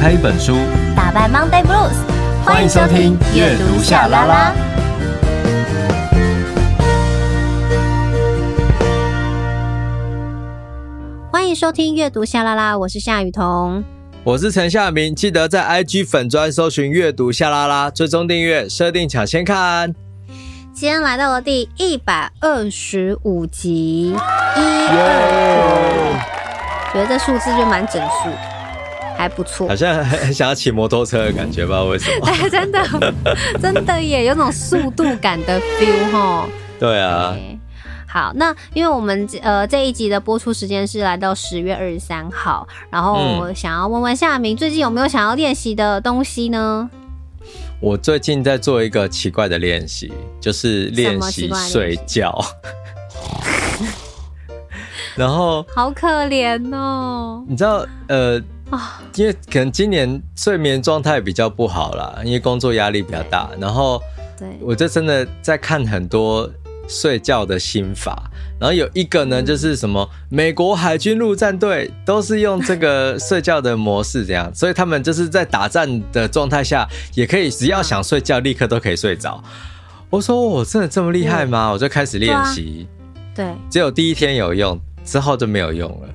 开一本书，打败 Monday Blues。欢迎收听阅读夏拉拉。欢迎收听阅读夏拉拉，我是夏雨桐，我是陈夏明。记得在 IG 粉专搜寻阅读夏拉拉，追踪订阅，设定抢先看。今天来到了第一百二十五集，一二觉得这数字就蛮整数。还不错，好像很想要骑摩托车的感觉，不知道为什么。哎，真的，真的耶，有种速度感的 feel 哈。对啊。好，那因为我们呃这一集的播出时间是来到十月二十三号，然后我想要问问夏明，最近有没有想要练习的东西呢？我最近在做一个奇怪的练习，就是练习睡觉。然后好可怜哦，你知道呃。啊，因为可能今年睡眠状态比较不好啦，因为工作压力比较大。然后，对，我就真的在看很多睡觉的心法。然后有一个呢，就是什么美国海军陆战队都是用这个睡觉的模式，这样，所以他们就是在打仗的状态下，也可以只要想睡觉，立刻都可以睡着。我说我真的这么厉害吗？我就开始练习。对，只有第一天有用，之后就没有用了。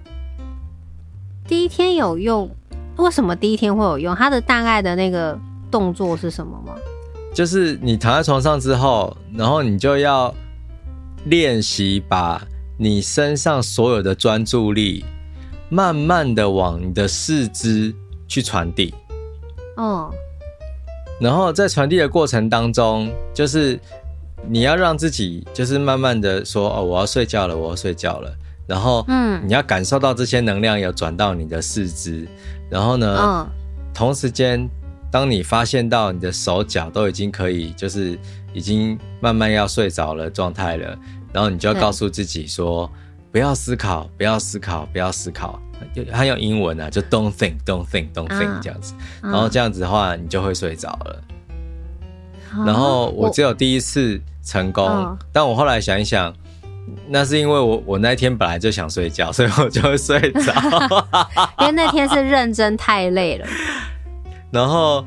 第一天有用，为什么第一天会有用？它的大概的那个动作是什么吗？就是你躺在床上之后，然后你就要练习把你身上所有的专注力，慢慢的往你的四肢去传递。哦。然后在传递的过程当中，就是你要让自己，就是慢慢的说：“哦，我要睡觉了，我要睡觉了。”然后，嗯，你要感受到这些能量有转到你的四肢，然后呢，嗯，同时间，当你发现到你的手脚都已经可以，就是已经慢慢要睡着了状态了，然后你就要告诉自己说，不要思考，不要思考，不要思考，就还有英文啊，就 don't think，don't think，don't think 这样子，然后这样子的话，你就会睡着了。然后我只有第一次成功，但我后来想一想。那是因为我我那天本来就想睡觉，所以我就会睡着。因为那天是认真太累了。然后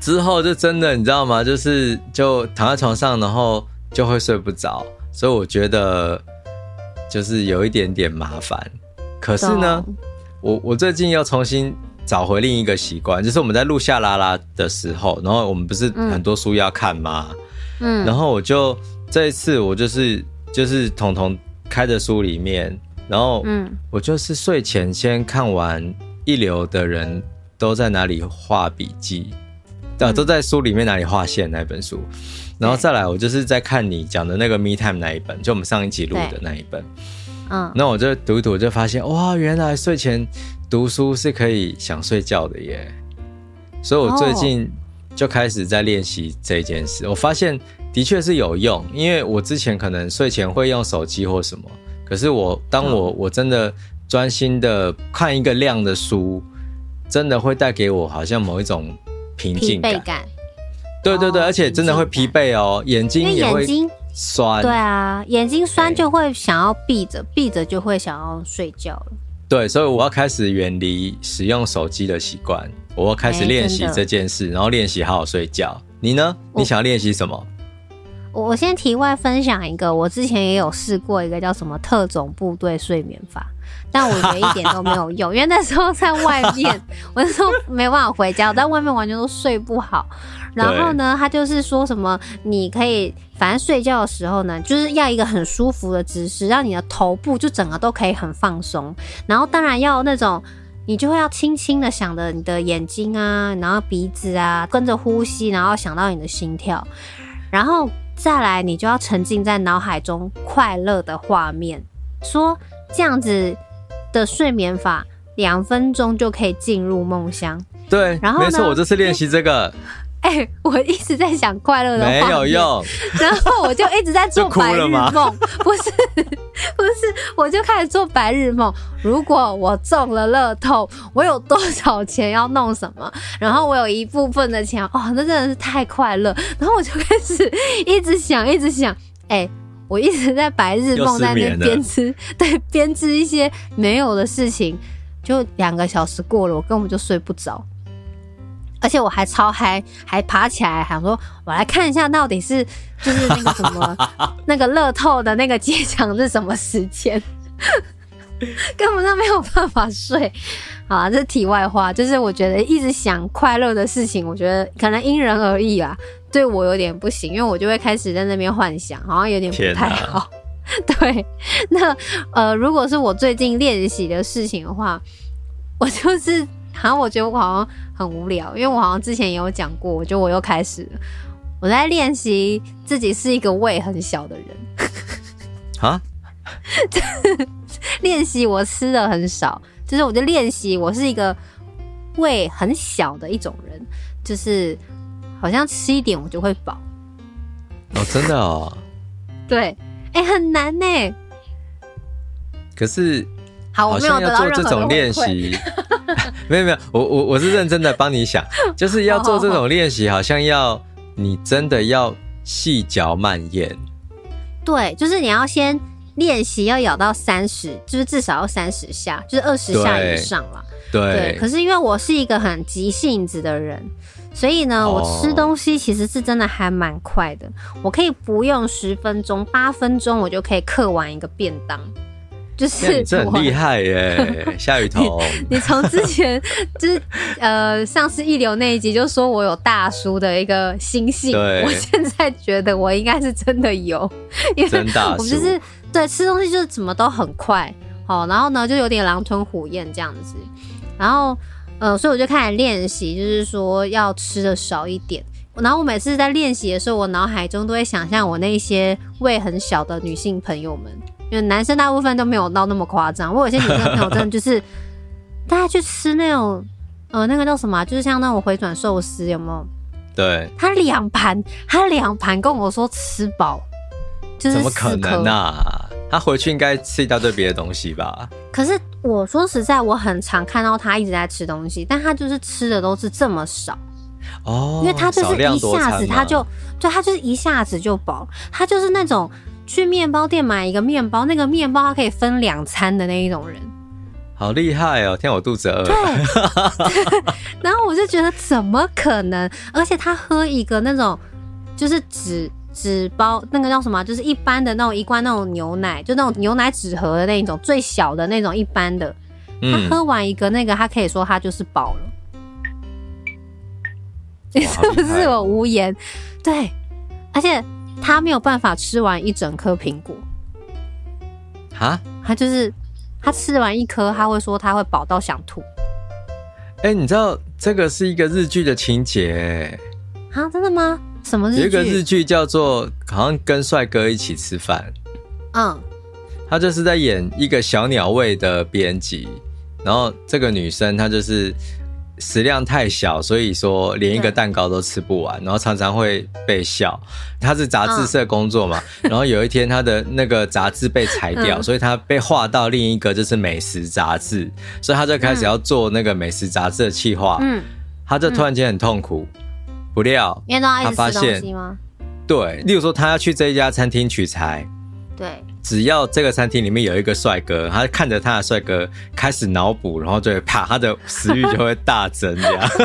之后就真的你知道吗？就是就躺在床上，然后就会睡不着。所以我觉得就是有一点点麻烦。可是呢，我我最近又重新找回另一个习惯，就是我们在录下拉拉的时候，然后我们不是很多书要看吗？嗯，然后我就。这一次我就是就是彤彤开的书里面，然后嗯，我就是睡前先看完一流的人都在哪里画笔记，啊，都在书里面哪里划线那本书，然后再来我就是在看你讲的那个 Me Time 那一本，就我们上一集录的那一本，嗯，那我就读一读，我就发现哇，原来睡前读书是可以想睡觉的耶，所以我最近就开始在练习这件事，我发现。的确是有用，因为我之前可能睡前会用手机或什么，可是我当我我真的专心的看一个亮的书，真的会带给我好像某一种平静感。感对对对，而且真的会疲惫哦，眼睛也会酸。对啊，眼睛酸就会想要闭着，闭着就会想要睡觉了。对，所以我要开始远离使用手机的习惯，我要开始练习这件事，然后练习好好睡觉。你呢？你想要练习什么？我先题外分享一个，我之前也有试过一个叫什么特种部队睡眠法，但我觉得一点都没有用，因为那时候在外面，我那时候没办法回家，我在外面完全都睡不好。然后呢，他就是说什么，你可以反正睡觉的时候呢，就是要一个很舒服的姿势，让你的头部就整个都可以很放松。然后当然要那种，你就会要轻轻的想着你的眼睛啊，然后鼻子啊，跟着呼吸，然后想到你的心跳，然后。再来，你就要沉浸在脑海中快乐的画面，说这样子的睡眠法，两分钟就可以进入梦乡。对，然后没错，我这次练习这个。哎、欸，我一直在想快乐的话，没有用，然后我就一直在做 白日梦，不是，不是，我就开始做白日梦。如果我中了乐透，我有多少钱要弄什么？然后我有一部分的钱，哦，那真的是太快乐。然后我就开始一直想，一直想，哎、欸，我一直在白日梦，在那边编织，对，编织一些没有的事情。就两个小时过了，我根本就睡不着。而且我还超嗨，还爬起来，想说我来看一下到底是 就是那个什么 那个乐透的那个揭奖是什么时间，根本就没有办法睡。好啊，这是题外话，就是我觉得一直想快乐的事情，我觉得可能因人而异啊。对我有点不行，因为我就会开始在那边幻想，好像有点不太好。对，那呃，如果是我最近练习的事情的话，我就是。好像我觉得我好像很无聊，因为我好像之前也有讲过，我觉得我又开始了，我在练习自己是一个胃很小的人。啊？练习我吃的很少，就是我就练习我是一个胃很小的一种人，就是好像吃一点我就会饱。哦，真的哦。对，哎、欸，很难呢。可是。好，我没有要做这种练习，没有没有，我我我是认真的帮你想，就是要做这种练习，好像要你真的要细嚼慢咽。对，就是你要先练习要咬到三十，就是至少要三十下，就是二十下以上了。对，对。可是因为我是一个很急性子的人，所以呢，我吃东西其实是真的还蛮快的，我可以不用十分钟，八分钟我就可以嗑完一个便当。就是这很厉害耶，夏雨桐。你从之前就是呃上次一流那一集就说我有大叔的一个心性，我现在觉得我应该是真的有，因为我们就是对吃东西就是怎么都很快，好，然后呢就有点狼吞虎咽这样子，然后呃所以我就开始练习，就是说要吃的少一点。然后我每次在练习的时候，我脑海中都会想象我那些胃很小的女性朋友们。因为男生大部分都没有到那么夸张，我有些女生朋友真的就是，大家去吃那种，呃，那个叫什么，就是像那种回转寿司，有没有？对。他两盘，他两盘跟我说吃饱，就是怎么可能啊？他回去应该吃一大堆别的东西吧？可是我说实在，我很常看到他一直在吃东西，但他就是吃的都是这么少哦，因为他就是一下子他就，对，他就是一下子就饱，他就是那种。去面包店买一个面包，那个面包它可以分两餐的那一种人，好厉害哦！天，我肚子饿。对，然后我就觉得怎么可能？而且他喝一个那种就是纸纸包，那个叫什么？就是一般的那种一罐那种牛奶，就那种牛奶纸盒的那种最小的那种一般的。他喝完一个那个，他可以说他就是饱了。你 是不是我无言？对，而且。他没有办法吃完一整颗苹果，哈？他就是他吃完一颗，他会说他会饱到想吐。哎、欸，你知道这个是一个日剧的情节？啊，真的吗？什么日剧？有一个日剧叫做好像跟帅哥一起吃饭。嗯，他就是在演一个小鸟胃的编辑，然后这个女生她就是。食量太小，所以说连一个蛋糕都吃不完，然后常常会被笑。他是杂志社工作嘛，嗯、然后有一天他的那个杂志被裁掉，嗯、所以他被划到另一个就是美食杂志，所以他就开始要做那个美食杂志的企划。嗯，他就突然间很痛苦，不料他发现，对，例如说他要去这一家餐厅取材，对。只要这个餐厅里面有一个帅哥，他看着他的帅哥开始脑补，然后就会啪，他的食欲就会大增，这样。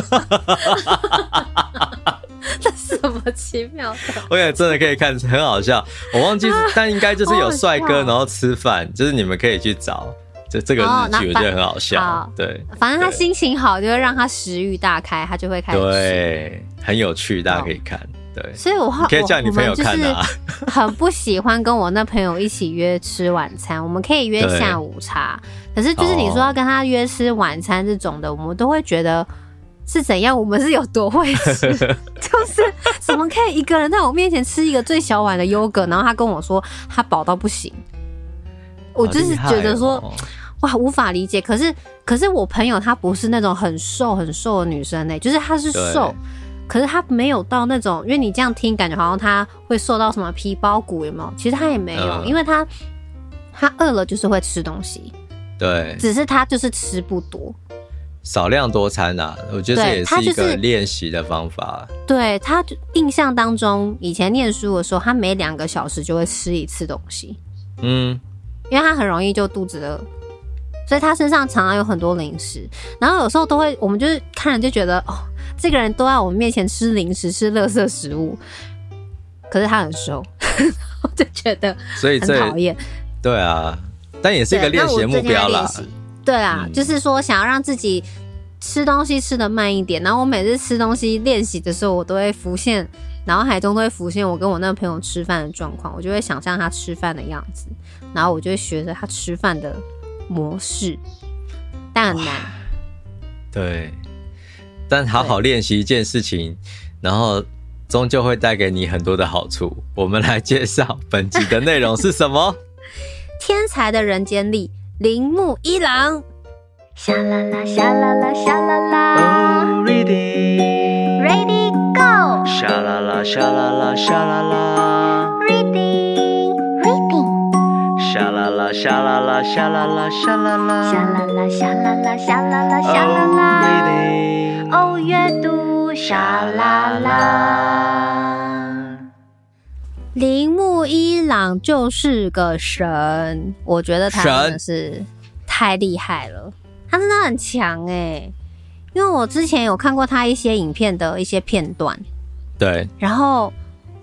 这什么奇妙的？我也真的可以看，很好笑。我忘记，但应该就是有帅哥，然后吃饭，就是你们可以去找。这这个日剧我觉得很好笑。好对，反正他心情好，就会让他食欲大开，他就会开始。对，很有趣，大家可以看。对，所以我可以叫你朋友看啊。很不喜欢跟我那朋友一起约吃晚餐，我们可以约下午茶。可是就是你说要跟他约吃晚餐这种的，我们都会觉得是怎样？我们是有多会吃？就是怎么可以一个人在我面前吃一个最小碗的优格，然后他跟我说他饱到不行。我就是觉得说哇，无法理解。可是可是我朋友她不是那种很瘦很瘦的女生呢，就是她是瘦。可是他没有到那种，因为你这样听，感觉好像他会受到什么皮包骨，有没有？其实他也没有，嗯、因为他他饿了就是会吃东西，对，只是他就是吃不多，少量多餐啊，我觉得这也是一个练习的方法。对，他印象当中，以前念书的时候，他每两个小时就会吃一次东西，嗯，因为他很容易就肚子饿。所以他身上常常有很多零食。然后有时候都会，我们就是看了就觉得，哦，这个人都在我们面前吃零食、吃垃圾食物。可是他很瘦，我就觉得所以很讨厌。对啊，但也是一个练习的目标啦。对啊，嗯、就是说想要让自己吃东西吃的慢一点。然后我每次吃东西练习的时候，我都会浮现脑海中都会浮现我跟我那个朋友吃饭的状况，我就会想象他吃饭的样子，然后我就会学着他吃饭的模式，但很难。对，但好好练习一件事情，然后。终究会带给你很多的好处。我们来介绍本集的内容是什么？天才的人间力，铃木一郎。沙啦啦，沙啦啦，沙啦啦。Oh, reading, ready, go。沙啦啦，沙啦啦，沙啦啦。Reading, reading。沙啦啦，沙啦啦，沙啦啦，沙啦啦。沙啦啦，沙啦啦，沙啦啦，沙啦啦。Oh, reading。哦，阅读。沙啦啦，铃木一朗就是个神，我觉得他真的是太厉害了，他真的很强哎。因为我之前有看过他一些影片的一些片段，对。然后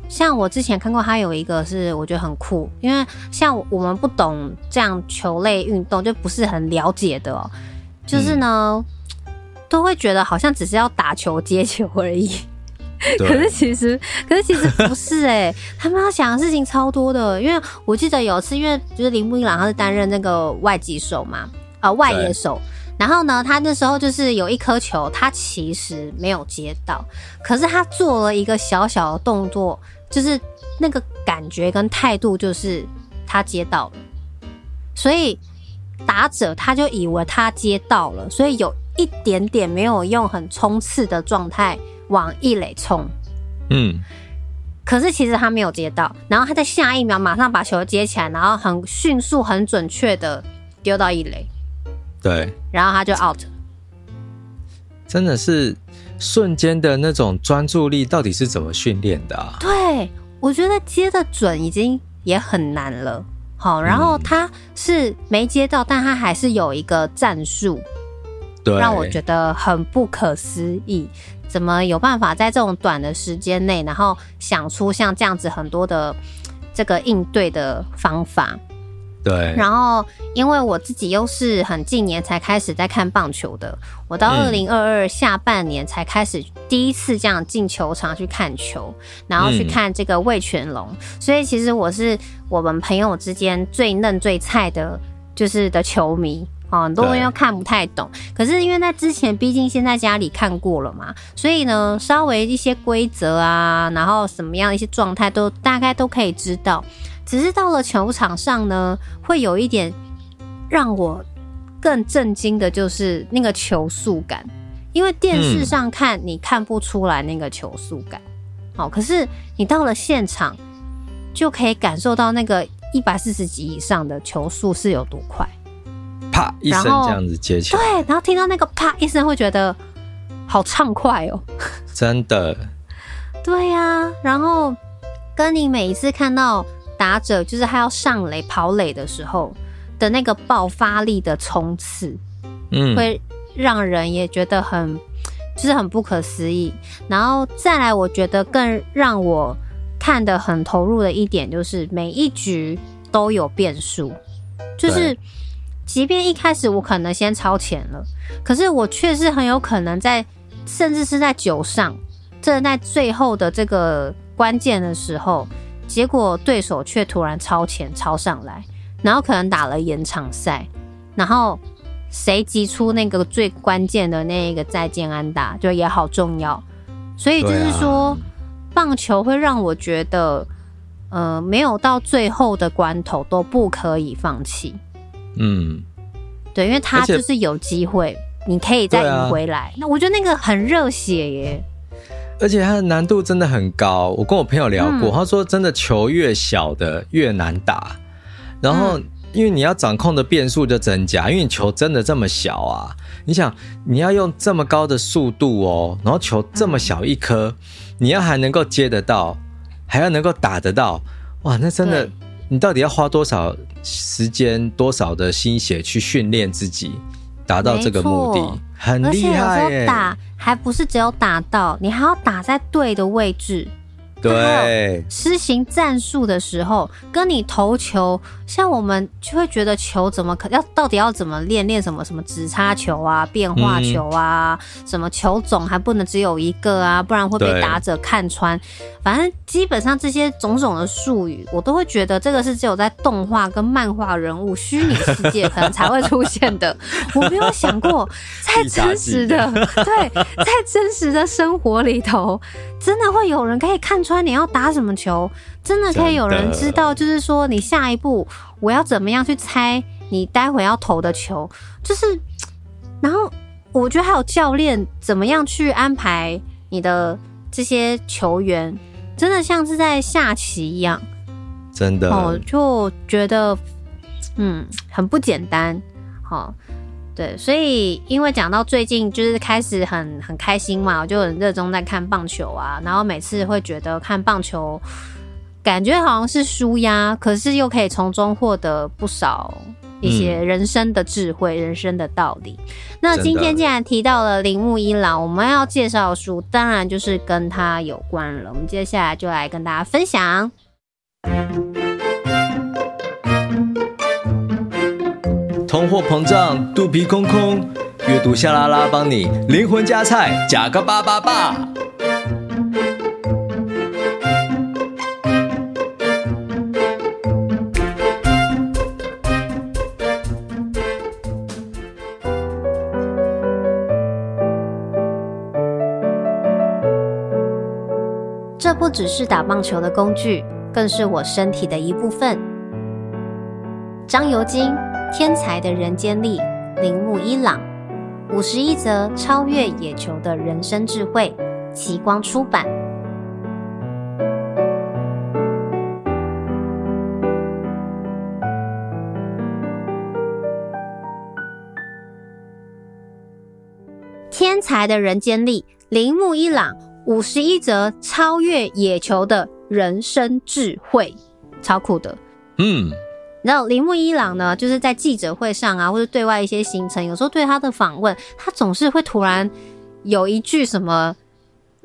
像我之前看过他有一个是我觉得很酷，因为像我们不懂这样球类运动，就不是很了解的哦。就是呢。嗯都会觉得好像只是要打球接球而已，可是其实，可是其实不是哎、欸，他们要想的事情超多的。因为我记得有一次，因为就是铃木一郎他是担任那个外籍手嘛，呃外野手，然后呢，他那时候就是有一颗球，他其实没有接到，可是他做了一个小小的动作，就是那个感觉跟态度就是他接到了，所以打者他就以为他接到了，所以有。一点点没有用，很冲刺的状态往一垒冲，嗯，可是其实他没有接到，然后他在下一秒马上把球接起来，然后很迅速、很准确的丢到一垒，对，然后他就 out，真的是瞬间的那种专注力，到底是怎么训练的啊？对，我觉得接的准已经也很难了，好，然后他是没接到，但他还是有一个战术。让我觉得很不可思议，怎么有办法在这种短的时间内，然后想出像这样子很多的这个应对的方法？对。然后，因为我自己又是很近年才开始在看棒球的，我到二零二二下半年才开始第一次这样进球场去看球，然后去看这个魏全龙，所以其实我是我们朋友之间最嫩最菜的，就是的球迷。哦，很多人又看不太懂，可是因为在之前，毕竟先在家里看过了嘛，所以呢，稍微一些规则啊，然后什么样的一些状态都大概都可以知道。只是到了球场上呢，会有一点让我更震惊的，就是那个球速感。因为电视上看你看不出来那个球速感，好，可是你到了现场就可以感受到那个一百四十级以上的球速是有多快。啪一声，这样子接起来，对，然后听到那个啪一声，会觉得好畅快哦，真的。对呀、啊，然后跟你每一次看到打者，就是他要上垒跑垒的时候的那个爆发力的冲刺，嗯，会让人也觉得很，就是很不可思议。然后再来，我觉得更让我看得很投入的一点，就是每一局都有变数，就是。即便一开始我可能先超前了，可是我确实很有可能在，甚至是在九上，这在最后的这个关键的时候，结果对手却突然超前超上来，然后可能打了延长赛，然后谁击出那个最关键的那一个再见安打，就也好重要。所以就是说，棒球会让我觉得，呃，没有到最后的关头都不可以放弃。嗯，对，因为他就是有机会，你可以再赢回来。啊、那我觉得那个很热血耶，而且它的难度真的很高。我跟我朋友聊过，嗯、他说真的球越小的越难打。然后因为你要掌控的变数就增加，因为你球真的这么小啊。你想你要用这么高的速度哦，然后球这么小一颗，嗯、你要还能够接得到，还要能够打得到，哇，那真的你到底要花多少时间、多少的心血去训练自己，达到这个目的，很厉害耶。而且有时候打还不是只有打到，你还要打在对的位置。对，施行战术的时候，跟你投球，像我们就会觉得球怎么可要到底要怎么练练什么什么直插球啊、变化球啊，嗯、什么球种还不能只有一个啊，不然会被打者看穿。反正基本上这些种种的术语，我都会觉得这个是只有在动画跟漫画人物虚拟世界可能才会出现的。我没有想过，在真实的对，在真实的生活里头，真的会有人可以看穿你要打什么球，真的可以有人知道，就是说你下一步我要怎么样去猜你待会要投的球，就是，然后我觉得还有教练怎么样去安排你的这些球员，真的像是在下棋一样，真的，哦，就觉得嗯很不简单，好。对，所以因为讲到最近就是开始很很开心嘛，我就很热衷在看棒球啊，然后每次会觉得看棒球感觉好像是输压，可是又可以从中获得不少一些人生的智慧、嗯、人生的道理。那今天既然提到了铃木一郎，我们要介绍的书当然就是跟他有关了。我们接下来就来跟大家分享。通货膨胀，肚皮空空，阅读夏拉拉帮你灵魂加菜，加个八八八。这不只是打棒球的工具，更是我身体的一部分。张尤金。天才的人间力，铃木一朗，五十一则超越野球的人生智慧，奇光出版。天才的人间力，铃木一朗，五十一则超越野球的人生智慧，超酷的，嗯。然后铃木一朗呢，就是在记者会上啊，或者对外一些行程，有时候对他的访问，他总是会突然有一句什么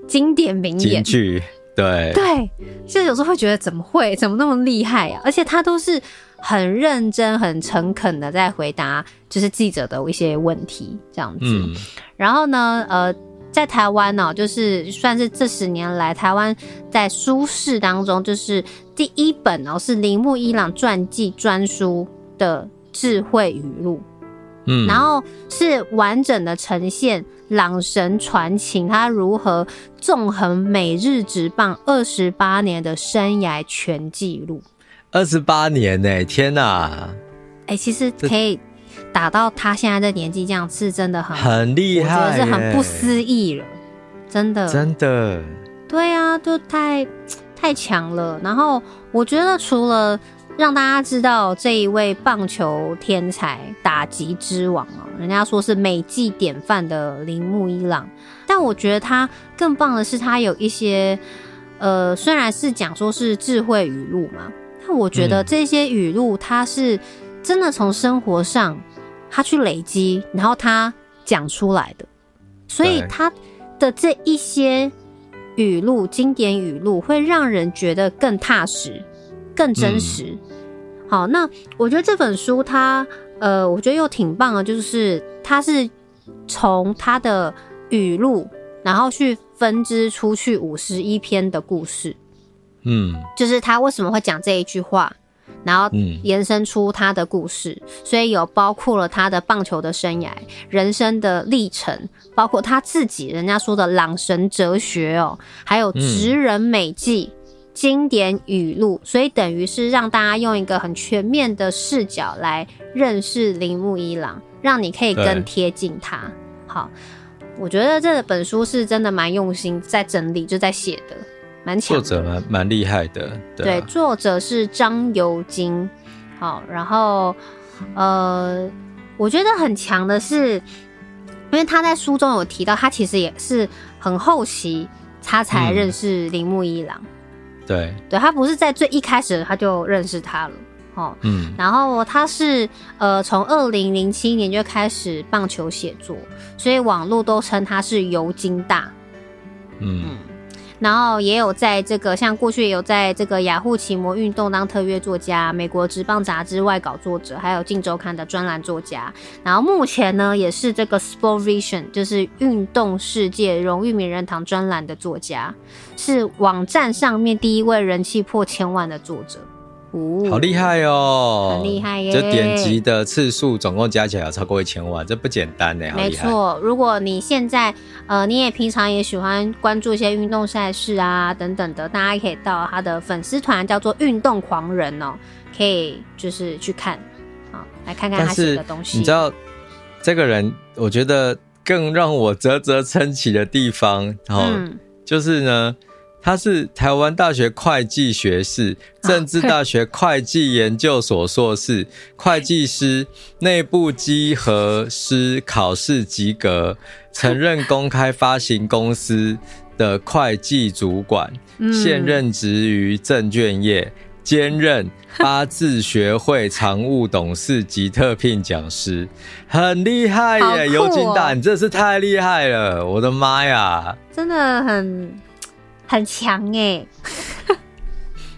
经典名言。句对对，就有时候会觉得怎么会，怎么那么厉害啊？而且他都是很认真、很诚恳的在回答，就是记者的一些问题这样子。嗯、然后呢，呃。在台湾呢、喔，就是算是这十年来台湾在书市当中，就是第一本哦、喔，是铃木一朗传记专书的智慧语录，嗯，然后是完整的呈现朗神传情，他如何纵横每日职棒二十八年的生涯全记录，二十八年呢、欸，天哪！哎、欸，其实可以。打到他现在的年纪这样是真的很很厉害，我觉得是很不思议了，真的真的，对啊，就太太强了。然后我觉得除了让大家知道这一位棒球天才、打击之王哦，人家说是美技典范的铃木一朗，但我觉得他更棒的是他有一些呃，虽然是讲说是智慧语录嘛，但我觉得这些语录他是真的从生活上。他去累积，然后他讲出来的，所以他的这一些语录、经典语录，会让人觉得更踏实、更真实。嗯、好，那我觉得这本书它，呃，我觉得又挺棒的，就是它是从他的语录，然后去分支出去五十一篇的故事。嗯，就是他为什么会讲这一句话。然后延伸出他的故事，嗯、所以有包括了他的棒球的生涯、人生的历程，包括他自己人家说的朗神哲学哦，还有职人美技、嗯、经典语录，所以等于是让大家用一个很全面的视角来认识铃木一郎，让你可以更贴近他。好，我觉得这本书是真的蛮用心在整理，就在写的。蛮强，作者蛮蛮厉害的，对，对，作者是张尤金，好，然后呃，我觉得很强的是，因为他在书中有提到，他其实也是很后期他才认识铃木一郎，对，对，他不是在最一开始他就认识他了。哦，嗯，然后他是呃，从二零零七年就开始棒球写作，所以网络都称他是尤金大，嗯，嗯，然后也有在这个像过去有在这个雅虎奇摩运动当特约作家，美国职棒杂志外稿作者，还有镜周刊的专栏作家，然后目前呢也是这个 Sport Vision 就是运动世界荣誉名人堂专栏的作家，是网站上面第一位人气破千万的作者。哦、好厉害哦！很厉害耶！这点击的次数总共加起来有超过一千万，这不简单呢。没错，如果你现在呃，你也平常也喜欢关注一些运动赛事啊等等的，大家可以到他的粉丝团叫做“运动狂人”哦，可以就是去看啊，来看看他写的东西。你知道这个人，我觉得更让我啧啧称奇的地方，然后、嗯、就是呢。他是台湾大学会计学士、政治大学会计研究所硕士、会计师、内部稽核师考试及格，曾任公开发行公司的会计主管，现任职于证券业，兼任八字学会常务董事及特聘讲师，很厉害耶！尤金大，你真是太厉害了，我的妈呀，真的很。很强哎，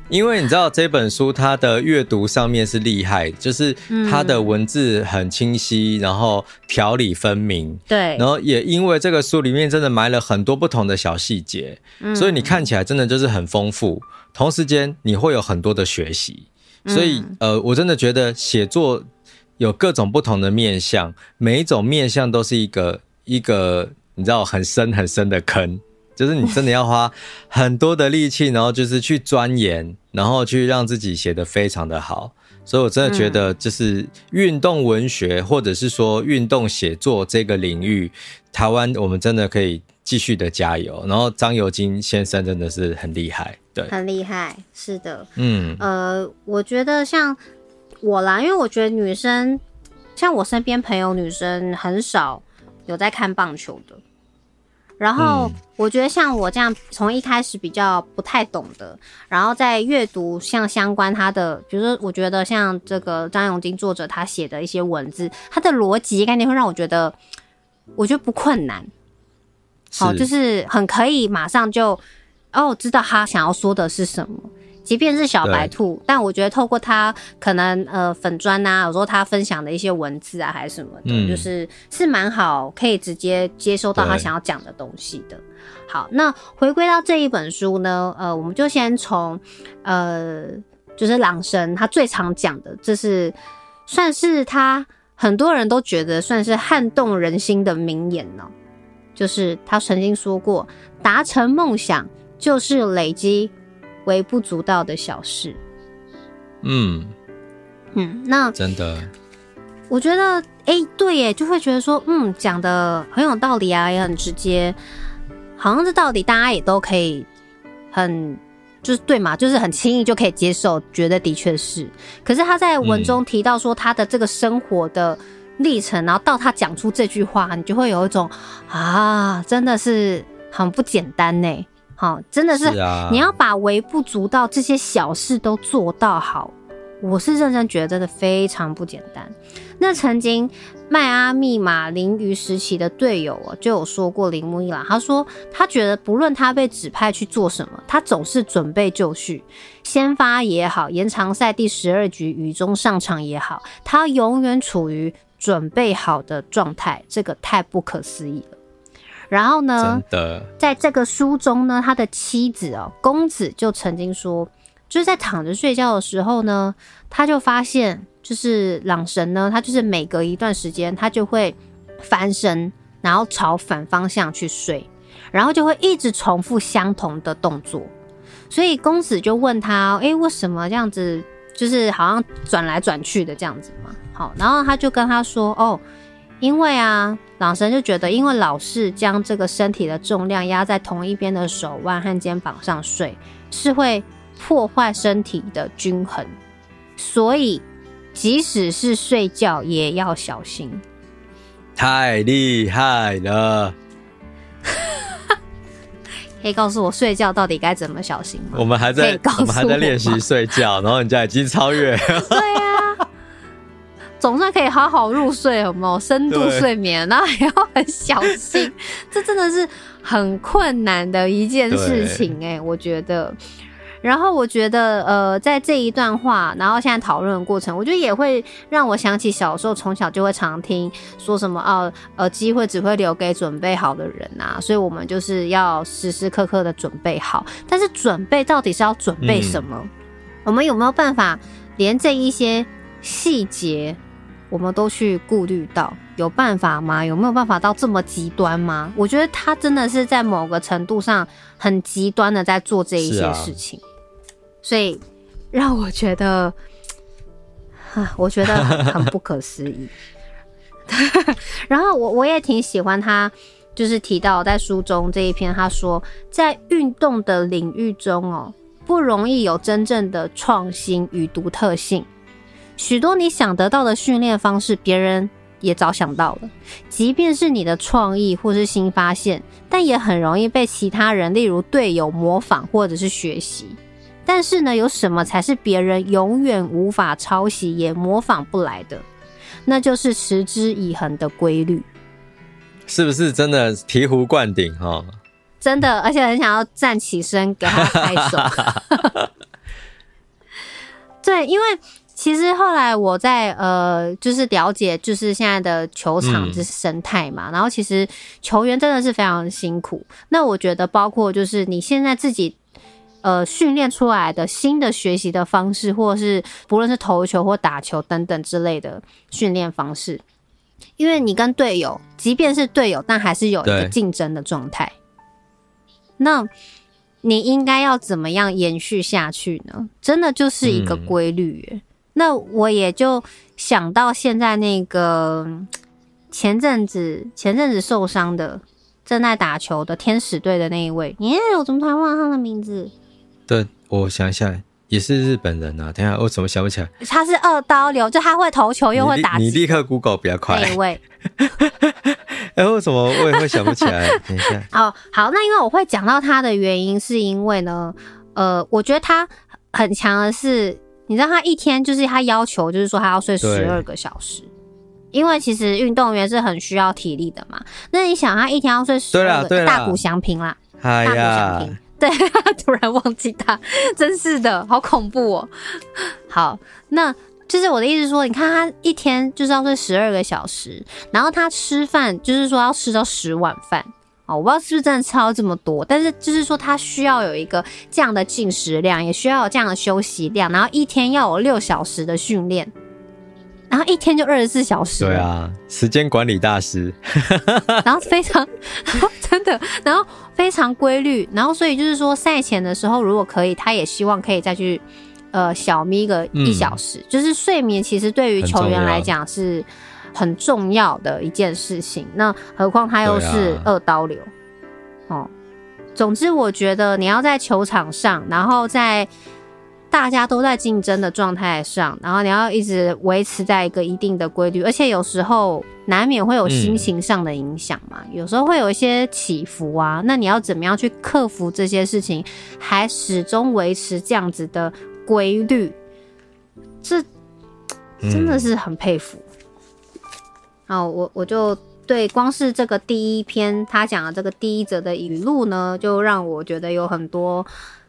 因为你知道这本书它的阅读上面是厉害，就是它的文字很清晰，然后条理分明，对，然后也因为这个书里面真的埋了很多不同的小细节，所以你看起来真的就是很丰富，同时间你会有很多的学习，所以呃，我真的觉得写作有各种不同的面向，每一种面向都是一个一个你知道很深很深的坑。就是你真的要花很多的力气，然后就是去钻研，然后去让自己写得非常的好。所以我真的觉得，就是运动文学或者是说运动写作这个领域，台湾我们真的可以继续的加油。然后张尤金先生真的是很厉害，对，很厉害，是的，嗯，呃，我觉得像我啦，因为我觉得女生，像我身边朋友女生很少有在看棒球的。然后我觉得像我这样从一开始比较不太懂的，然后在阅读像相关他的，比如说我觉得像这个张永金作者他写的一些文字，他的逻辑概念会让我觉得，我觉得不困难，好，就是很可以马上就哦知道他想要说的是什么。即便是小白兔，但我觉得透过他可能呃粉砖啊，有时候他分享的一些文字啊，还是什么的，嗯、就是是蛮好，可以直接接收到他想要讲的东西的。好，那回归到这一本书呢，呃，我们就先从呃，就是朗神他最常讲的，这是算是他很多人都觉得算是撼动人心的名言呢，就是他曾经说过，达成梦想就是累积。微不足道的小事，嗯嗯，那真的，我觉得，哎、欸，对耶，就会觉得说，嗯，讲的很有道理啊，也很直接，好像这道理大家也都可以很，就是对嘛，就是很轻易就可以接受，觉得的确是。可是他在文中提到说他的这个生活的历程，嗯、然后到他讲出这句话，你就会有一种啊，真的是很不简单呢。好，真的是，是啊，你要把微不足道这些小事都做到好，我是认真觉得真的非常不简单。那曾经迈阿密马林鱼时期的队友啊，就有说过铃木一朗，他说他觉得不论他被指派去做什么，他总是准备就绪，先发也好，延长赛第十二局雨中上场也好，他永远处于准备好的状态，这个太不可思议了。然后呢，在这个书中呢，他的妻子哦，公子就曾经说，就是在躺着睡觉的时候呢，他就发现，就是朗神呢，他就是每隔一段时间，他就会翻身，然后朝反方向去睡，然后就会一直重复相同的动作。所以公子就问他，诶，为什么这样子，就是好像转来转去的这样子嘛？好，然后他就跟他说，哦。因为啊，朗神就觉得，因为老是将这个身体的重量压在同一边的手腕和肩膀上睡，是会破坏身体的均衡，所以即使是睡觉也要小心。太厉害了，可以告诉我睡觉到底该怎么小心吗？我们还在，我，我们还在练习睡觉，然后人家已经超越。对呀、啊，总算可以好好入睡，有没有深度睡眠？然后还要很小心，这真的是很困难的一件事情哎、欸，我觉得。然后我觉得，呃，在这一段话，然后现在讨论的过程，我觉得也会让我想起小时候从小就会常听说什么哦，呃，机会只会留给准备好的人啊，所以我们就是要时时刻刻的准备好。但是准备到底是要准备什么？嗯、我们有没有办法连这一些细节我们都去顾虑到？有办法吗？有没有办法到这么极端吗？我觉得他真的是在某个程度上很极端的在做这一些事情。所以让我觉得，啊，我觉得很，很不可思议。然后我我也挺喜欢他，就是提到在书中这一篇，他说在运动的领域中哦，不容易有真正的创新与独特性。许多你想得到的训练方式，别人也早想到了。即便是你的创意或是新发现，但也很容易被其他人，例如队友模仿或者是学习。但是呢，有什么才是别人永远无法抄袭也模仿不来的？那就是持之以恒的规律。是不是真的醍醐灌顶哈？真的，而且很想要站起身给他拍手。对，因为其实后来我在呃，就是了解，就是现在的球场就是生态嘛，嗯、然后其实球员真的是非常辛苦。那我觉得，包括就是你现在自己。呃，训练出来的新的学习的方式，或者是不论是投球或打球等等之类的训练方式，因为你跟队友，即便是队友，但还是有一个竞争的状态。那你应该要怎么样延续下去呢？真的就是一个规律。嗯。那我也就想到现在那个前阵子前阵子受伤的正在打球的天使队的那一位，耶，我怎么突然忘了他的名字？对，我想一下，也是日本人啊。等一下，我怎么想不起来？他是二刀流，就他会投球又会打你。你立刻 Google 比较快。那一位？哎，为什么我也会想不起来？等一下。哦，好，那因为我会讲到他的原因，是因为呢，呃，我觉得他很强的是，你知道他一天就是他要求，就是说他要睡十二个小时，因为其实运动员是很需要体力的嘛。那你想，他一天要睡十二个，大谷翔平啦，哎，大谷翔平。对，突然忘记他，真是的，好恐怖哦。好，那就是我的意思说，你看他一天就是要睡十二个小时，然后他吃饭就是说要吃到十碗饭哦，我不知道是不是真的吃到这么多，但是就是说他需要有一个这样的进食量，也需要有这样的休息量，然后一天要有六小时的训练。然后一天就二十四小时，对啊，时间管理大师。然后非常，真的，然后非常规律。然后所以就是说，赛前的时候如果可以，他也希望可以再去呃小眯个一小时。嗯、就是睡眠其实对于球员来讲是很重要的一件事情。那何况他又是二刀流，啊、哦。总之，我觉得你要在球场上，然后在。大家都在竞争的状态上，然后你要一直维持在一个一定的规律，而且有时候难免会有心情上的影响嘛，嗯、有时候会有一些起伏啊。那你要怎么样去克服这些事情，还始终维持这样子的规律？这真的是很佩服。好、嗯，我我就对光是这个第一篇他讲的这个第一则的语录呢，就让我觉得有很多。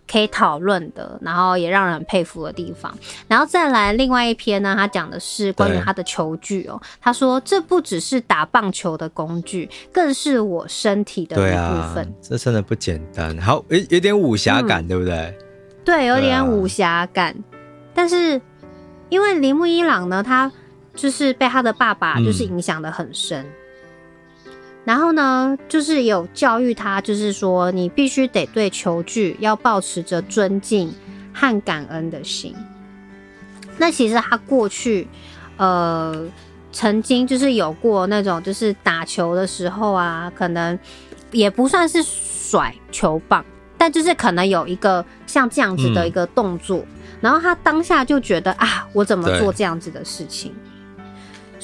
可以讨论的，然后也让人很佩服的地方，然后再来另外一篇呢，他讲的是关于他的球具哦。他说，这不只是打棒球的工具，更是我身体的一部分。啊、这真的不简单，好有有点武侠感，嗯、对不对？对，有点武侠感。啊、但是因为铃木一朗呢，他就是被他的爸爸就是影响的很深。嗯然后呢，就是有教育他，就是说你必须得对球具要保持着尊敬和感恩的心。那其实他过去，呃，曾经就是有过那种，就是打球的时候啊，可能也不算是甩球棒，但就是可能有一个像这样子的一个动作，嗯、然后他当下就觉得啊，我怎么做这样子的事情？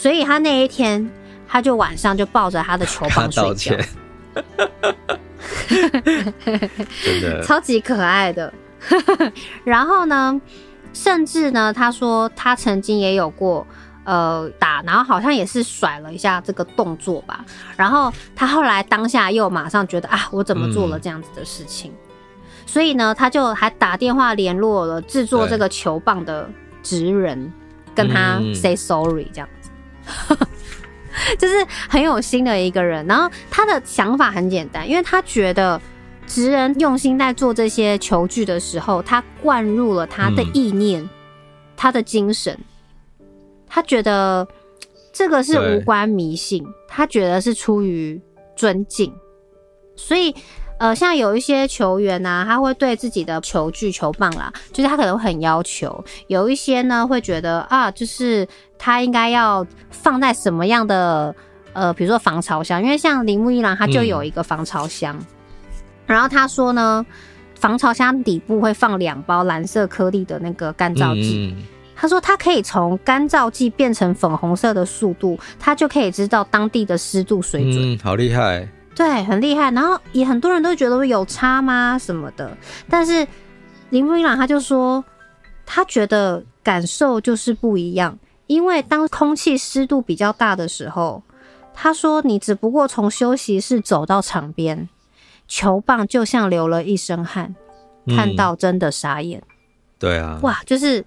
对所以他那一天。他就晚上就抱着他的球棒睡觉，真的超级可爱的。然后呢，甚至呢，他说他曾经也有过呃打，然后好像也是甩了一下这个动作吧。然后他后来当下又马上觉得啊，我怎么做了这样子的事情？嗯、所以呢，他就还打电话联络了制作这个球棒的职人，跟他 say sorry 这样。嗯 就是很有心的一个人，然后他的想法很简单，因为他觉得职人用心在做这些球具的时候，他灌入了他的意念，嗯、他的精神，他觉得这个是无关迷信，他觉得是出于尊敬，所以。呃，像有一些球员啊，他会对自己的球具、球棒啦，就是他可能很要求。有一些呢，会觉得啊，就是他应该要放在什么样的呃，比如说防潮箱，因为像铃木一郎他就有一个防潮箱，嗯、然后他说呢，防潮箱底部会放两包蓝色颗粒的那个干燥剂。嗯、他说他可以从干燥剂变成粉红色的速度，他就可以知道当地的湿度水准。嗯，好厉害。对，很厉害。然后也很多人都觉得有差吗？什么的。但是铃木一朗他就说，他觉得感受就是不一样。因为当空气湿度比较大的时候，他说你只不过从休息室走到场边，球棒就像流了一身汗，看到真的傻眼。嗯、对啊，哇，就是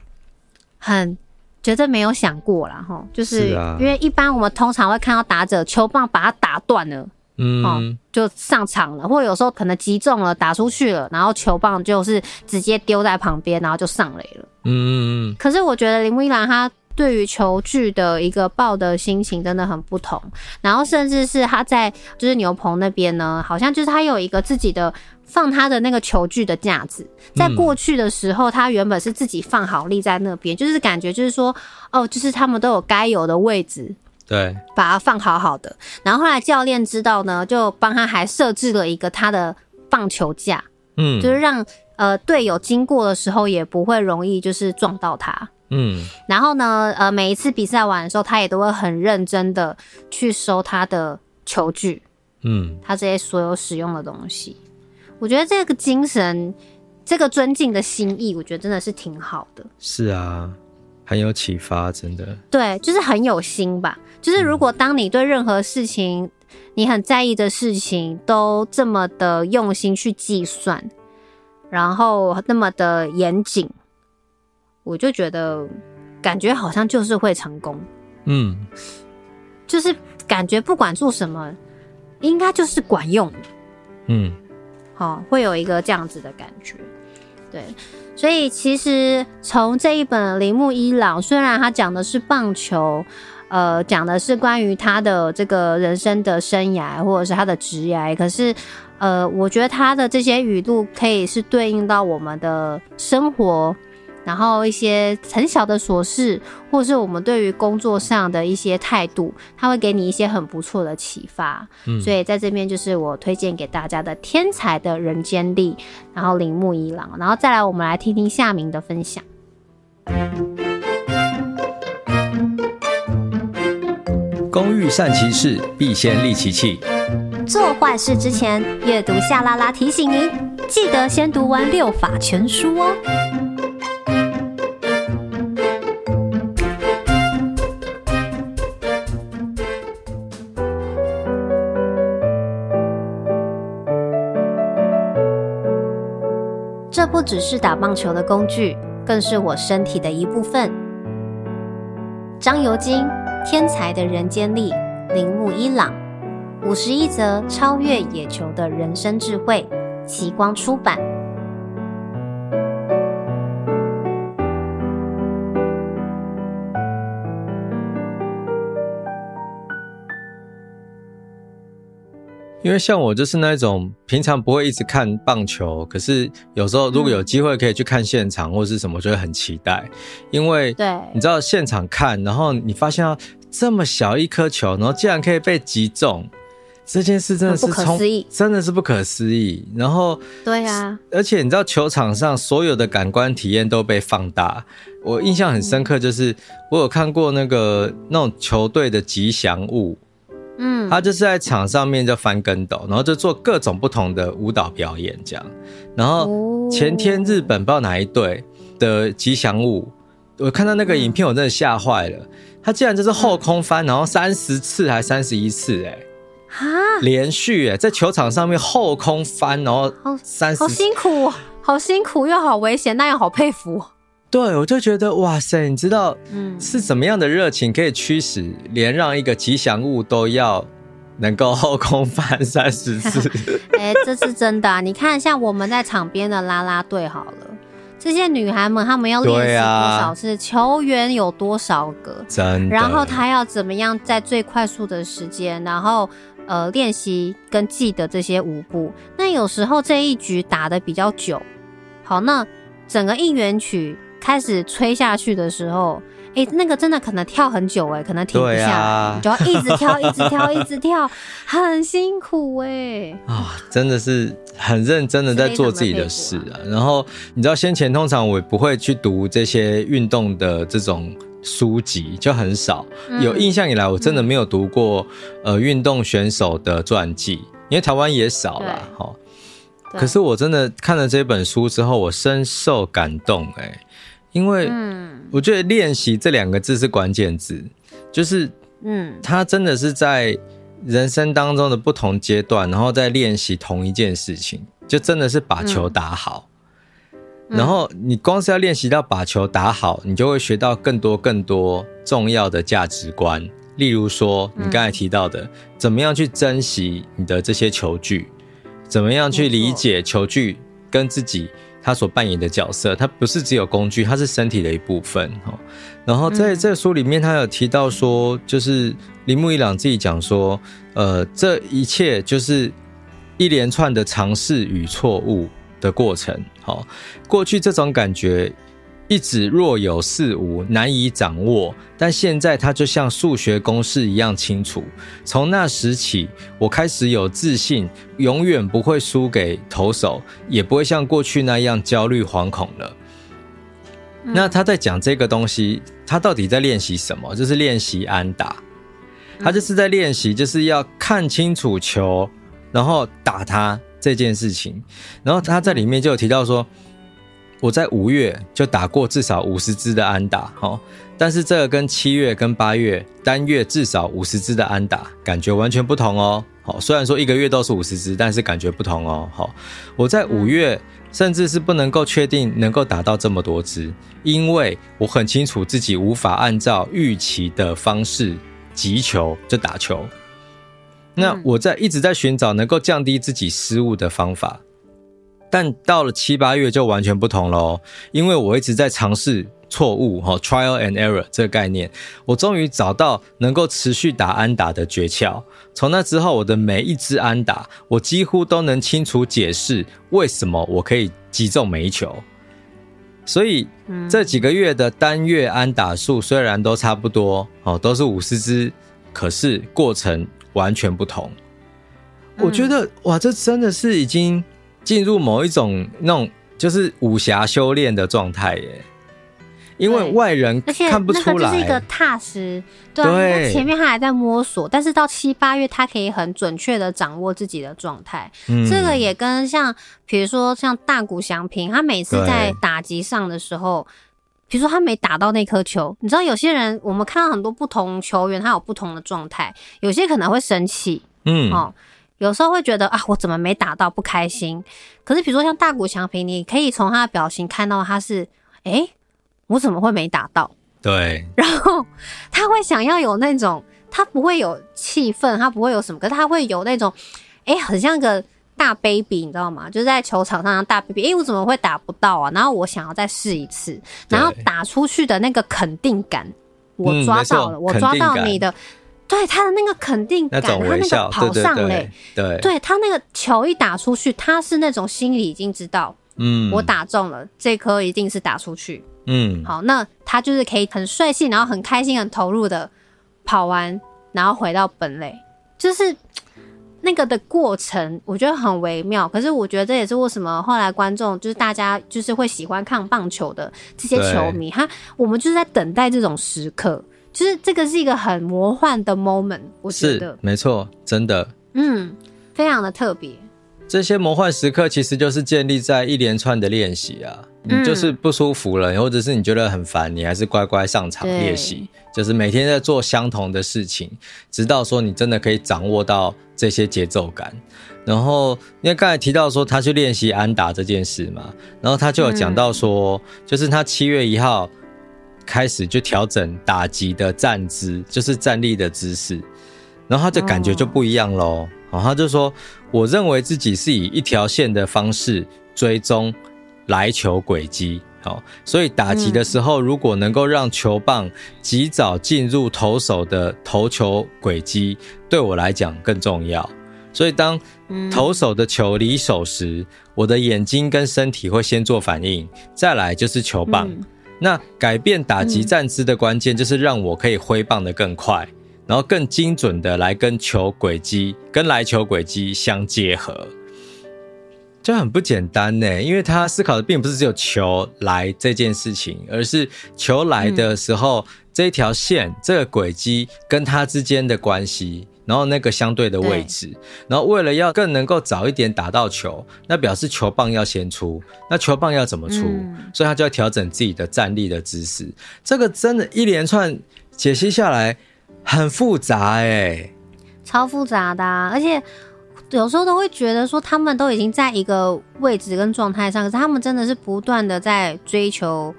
很觉得没有想过啦。哈，就是因为一般我们通常会看到打者球棒把它打断了。嗯、哦，就上场了，或者有时候可能击中了，打出去了，然后球棒就是直接丢在旁边，然后就上垒了。嗯嗯。可是我觉得铃木一郎他对于球具的一个抱的心情真的很不同，然后甚至是他在就是牛棚那边呢，好像就是他有一个自己的放他的那个球具的架子，在过去的时候，他原本是自己放好立在那边，就是感觉就是说，哦，就是他们都有该有的位置。对，把它放好好的。然后后来教练知道呢，就帮他还设置了一个他的棒球架，嗯，就是让呃队友经过的时候也不会容易就是撞到他，嗯。然后呢，呃，每一次比赛完的时候，他也都会很认真的去收他的球具，嗯，他这些所有使用的东西。我觉得这个精神，这个尊敬的心意，我觉得真的是挺好的。是啊，很有启发，真的。对，就是很有心吧。就是如果当你对任何事情，你很在意的事情都这么的用心去计算，然后那么的严谨，我就觉得感觉好像就是会成功。嗯，就是感觉不管做什么，应该就是管用。嗯，好，会有一个这样子的感觉。对，所以其实从这一本铃木一朗，虽然他讲的是棒球。呃，讲的是关于他的这个人生的生涯，或者是他的职涯。可是，呃，我觉得他的这些语录可以是对应到我们的生活，然后一些很小的琐事，或者是我们对于工作上的一些态度，他会给你一些很不错的启发。嗯，所以在这边就是我推荐给大家的《天才的人间力》，然后铃木一郎，然后再来我们来听听夏明的分享。工欲善其事，必先利其器。做坏事之前，阅读夏拉拉提醒您，记得先读完六法全书哦。只是打棒球的工具，更是我身体的一部分。张尤金。天才的人间力，铃木一朗，五十一则超越野球的人生智慧，奇光出版。因为像我就是那种平常不会一直看棒球，可是有时候如果有机会可以去看现场或者是什么，就会很期待。因为对，你知道现场看，然后你发现到这么小一颗球，然后竟然可以被击中，这件事真的是不可思议，真的是不可思议。然后对啊，而且你知道球场上所有的感官体验都被放大。我印象很深刻，就是我有看过那个那种球队的吉祥物。嗯，他就是在场上面就翻跟斗，然后就做各种不同的舞蹈表演这样。然后前天日本不知道哪一队的吉祥物，我看到那个影片我真的吓坏了，他竟然就是后空翻，然后三十次还三十一次，哎，啊，连续哎，在球场上面后空翻，然后三十，好辛苦，好辛苦又好危险，但又好佩服。对，我就觉得哇塞，你知道，嗯，是怎么样的热情可以驱使连让一个吉祥物都要能够后空翻三十次？哎、欸，这是真的啊！你看，像我们在场边的啦啦队好了，这些女孩们，她们要练习多少次？啊、球员有多少个？真的。然后她要怎么样在最快速的时间，然后呃练习跟记得这些舞步？那有时候这一局打的比较久，好，那整个应援曲。开始吹下去的时候，哎、欸，那个真的可能跳很久哎，可能停不下来，啊、就要一直跳，一直跳，一直跳，很辛苦哎。啊、哦，真的是很认真的在做自己的事啊。然后你知道，先前通常我也不会去读这些运动的这种书籍，就很少。嗯、有印象以来，我真的没有读过、嗯、呃运动选手的传记，因为台湾也少了。哈。可是我真的看了这本书之后，我深受感动哎。因为，我觉得“练习”这两个字是关键字，就是，嗯，他真的是在人生当中的不同阶段，然后在练习同一件事情，就真的是把球打好。然后你光是要练习到把球打好，你就会学到更多更多重要的价值观，例如说你刚才提到的，怎么样去珍惜你的这些球具，怎么样去理解球具跟自己。他所扮演的角色，他不是只有工具，他是身体的一部分。然后在这书里面，他有提到说，就是铃木一朗自己讲说，呃，这一切就是一连串的尝试与错误的过程。好，过去这种感觉。一直若有似无，难以掌握。但现在它就像数学公式一样清楚。从那时起，我开始有自信，永远不会输给投手，也不会像过去那样焦虑惶恐了。嗯、那他在讲这个东西，他到底在练习什么？就是练习安打。他就是在练习，就是要看清楚球，然后打他这件事情。然后他在里面就有提到说。我在五月就打过至少五十支的安打，齁，但是这个跟七月跟八月单月至少五十支的安打感觉完全不同哦，好，虽然说一个月都是五十支，但是感觉不同哦，好，我在五月甚至是不能够确定能够打到这么多支，因为我很清楚自己无法按照预期的方式击球就打球，那我在一直在寻找能够降低自己失误的方法。但到了七八月就完全不同喽，因为我一直在尝试错误哈，trial and error 这个概念，我终于找到能够持续打安打的诀窍。从那之后，我的每一支安打，我几乎都能清楚解释为什么我可以击中每一球。所以这几个月的单月安打数虽然都差不多哦，都是五十支，可是过程完全不同。我觉得哇，这真的是已经。进入某一种那种就是武侠修炼的状态耶，因为外人看不出来，就是一个踏实。对，对前面他还在摸索，但是到七八月，他可以很准确的掌握自己的状态。嗯，这个也跟像比如说像大谷翔平，他每次在打击上的时候，比如说他没打到那颗球，你知道有些人我们看到很多不同球员，他有不同的状态，有些可能会生气，嗯，哦。有时候会觉得啊，我怎么没打到，不开心。可是比如说像大谷翔平，你可以从他的表情看到他是，哎、欸，我怎么会没打到？对。然后他会想要有那种，他不会有气愤，他不会有什么，可是他会有那种，哎、欸，很像个大 baby，你知道吗？就是在球场上的大 baby，哎、欸，我怎么会打不到啊？然后我想要再试一次，然后打出去的那个肯定感，我抓到了，嗯、我抓到你的。对他的那个肯定感，他那个跑上垒，对，对，他那个球一打出去，他是那种心里已经知道，嗯，我打中了，这颗一定是打出去，嗯，好，那他就是可以很帅气，然后很开心、很投入的跑完，然后回到本垒，就是那个的过程，我觉得很微妙。可是我觉得这也是为什么后来观众就是大家就是会喜欢看棒球的这些球迷，他我们就是在等待这种时刻。就是这个是一个很魔幻的 moment，我觉得没错，真的，嗯，非常的特别。这些魔幻时刻其实就是建立在一连串的练习啊，你就是不舒服了，或者是你觉得很烦，你还是乖乖上场练习，就是每天在做相同的事情，直到说你真的可以掌握到这些节奏感。然后因为刚才提到说他去练习安打这件事嘛，然后他就有讲到说，就是他七月一号开始就调整打击的站姿，就是站立的姿势，然后他的感觉就不一样喽。然后他就说。我认为自己是以一条线的方式追踪来球轨迹，好，所以打击的时候，如果能够让球棒及早进入投手的投球轨迹，对我来讲更重要。所以当投手的球离手时，我的眼睛跟身体会先做反应，再来就是球棒。那改变打击站姿的关键，就是让我可以挥棒的更快。然后更精准的来跟球轨迹、跟来球轨迹相结合，就很不简单呢。因为他思考的并不是只有球来这件事情，而是球来的时候，嗯、这一条线、这个轨迹跟它之间的关系，然后那个相对的位置，然后为了要更能够早一点打到球，那表示球棒要先出，那球棒要怎么出？嗯、所以他就要调整自己的站立的姿势。这个真的，一连串解析下来。很复杂哎、欸，超复杂的、啊，而且有时候都会觉得说他们都已经在一个位置跟状态上，可是他们真的是不断的在追求，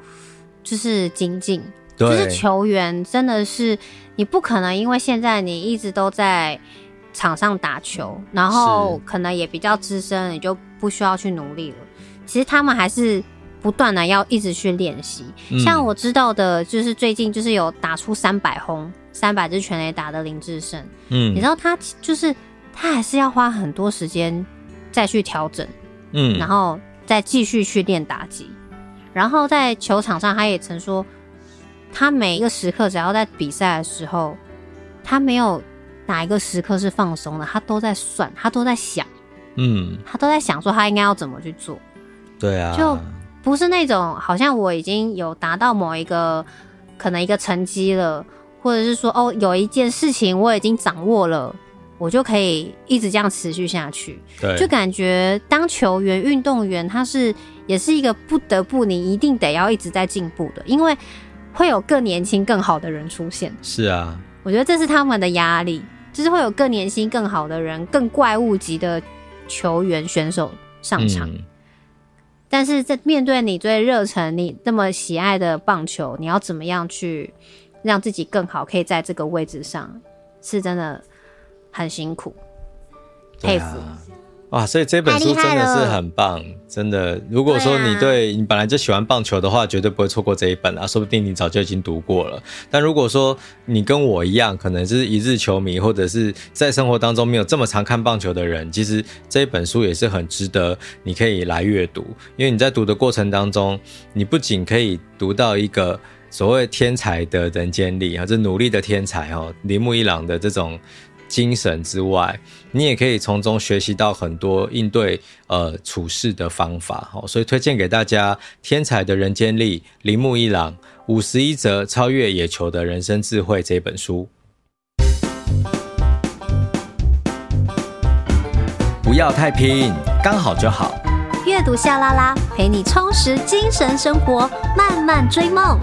就是精进，就是球员真的是你不可能因为现在你一直都在场上打球，然后可能也比较资深，你就不需要去努力了。其实他们还是不断的要一直去练习，像我知道的，就是最近就是有打出三百轰。三百支全垒打的林志胜，嗯，你知道他就是他还是要花很多时间再去调整，嗯，然后再继续去练打击，然后在球场上他也曾说，他每一个时刻只要在比赛的时候，他没有哪一个时刻是放松的，他都在算，他都在想，嗯，他都在想说他应该要怎么去做，对啊，就不是那种好像我已经有达到某一个可能一个成绩了。或者是说哦，有一件事情我已经掌握了，我就可以一直这样持续下去。对，就感觉当球员、运动员，他是也是一个不得不你一定得要一直在进步的，因为会有更年轻、更好的人出现。是啊，我觉得这是他们的压力，就是会有更年轻、更好的人、更怪物级的球员选手上场。嗯，但是在面对你最热忱、你那么喜爱的棒球，你要怎么样去？让自己更好，可以在这个位置上，是真的很辛苦，佩服。哇，所以这本书真的是很棒，真的。如果说你对你本来就喜欢棒球的话，绝对不会错过这一本啊，说不定你早就已经读过了。但如果说你跟我一样，可能是一日球迷，或者是在生活当中没有这么常看棒球的人，其实这一本书也是很值得你可以来阅读，因为你在读的过程当中，你不仅可以读到一个。所谓天才的人间力啊，这努力的天才哦，铃木一朗的这种精神之外，你也可以从中学习到很多应对呃处事的方法哦，所以推荐给大家《天才的人间力》铃木一郎五十一则超越野球的人生智慧这本书。不要太拼，刚好就好。阅读夏拉拉，陪你充实精神生活，慢慢追梦。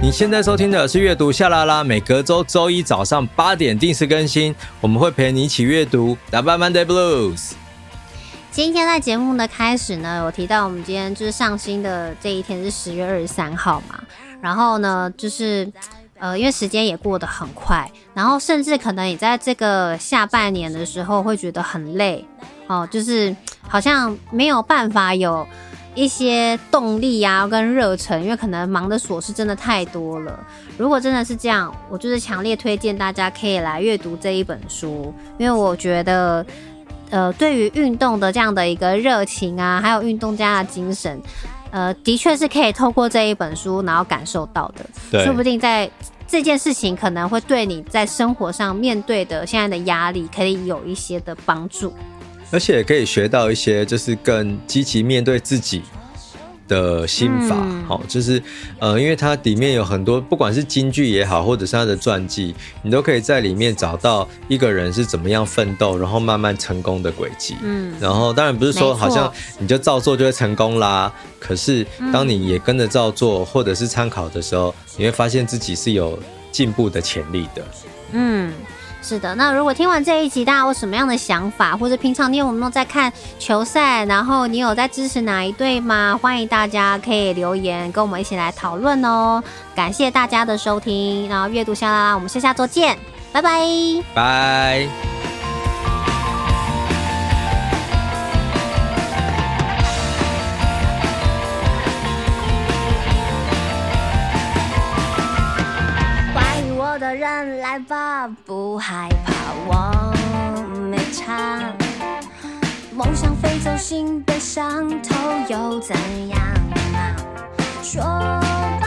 你现在收听的是阅读夏拉拉，每隔周周一早上八点定时更新，我们会陪你一起阅读。打败 Monday Blues。今天在节目的开始呢，我提到我们今天就是上新的这一天是十月二十三号嘛，然后呢，就是呃，因为时间也过得很快，然后甚至可能你在这个下半年的时候会觉得很累哦，就是好像没有办法有。一些动力啊，跟热忱，因为可能忙的琐事真的太多了。如果真的是这样，我就是强烈推荐大家可以来阅读这一本书，因为我觉得，呃，对于运动的这样的一个热情啊，还有运动家的精神，呃，的确是可以透过这一本书然后感受到的。对，说不定在这件事情可能会对你在生活上面对的现在的压力，可以有一些的帮助。而且也可以学到一些，就是更积极面对自己的心法。好、嗯，就是呃，因为它里面有很多，不管是京剧也好，或者是他的传记，你都可以在里面找到一个人是怎么样奋斗，然后慢慢成功的轨迹。嗯，然后当然不是说好像你就照做就会成功啦。可是当你也跟着照做，或者是参考的时候，你会发现自己是有进步的潜力的。嗯。是的，那如果听完这一集，大家有什么样的想法，或者平常你有没有在看球赛，然后你有在支持哪一队吗？欢迎大家可以留言跟我们一起来讨论哦。感谢大家的收听，然后阅读下啦我们下下周见，拜拜，拜。人来吧，不害怕，我没差。梦想飞走，心被伤透又怎样啊？说。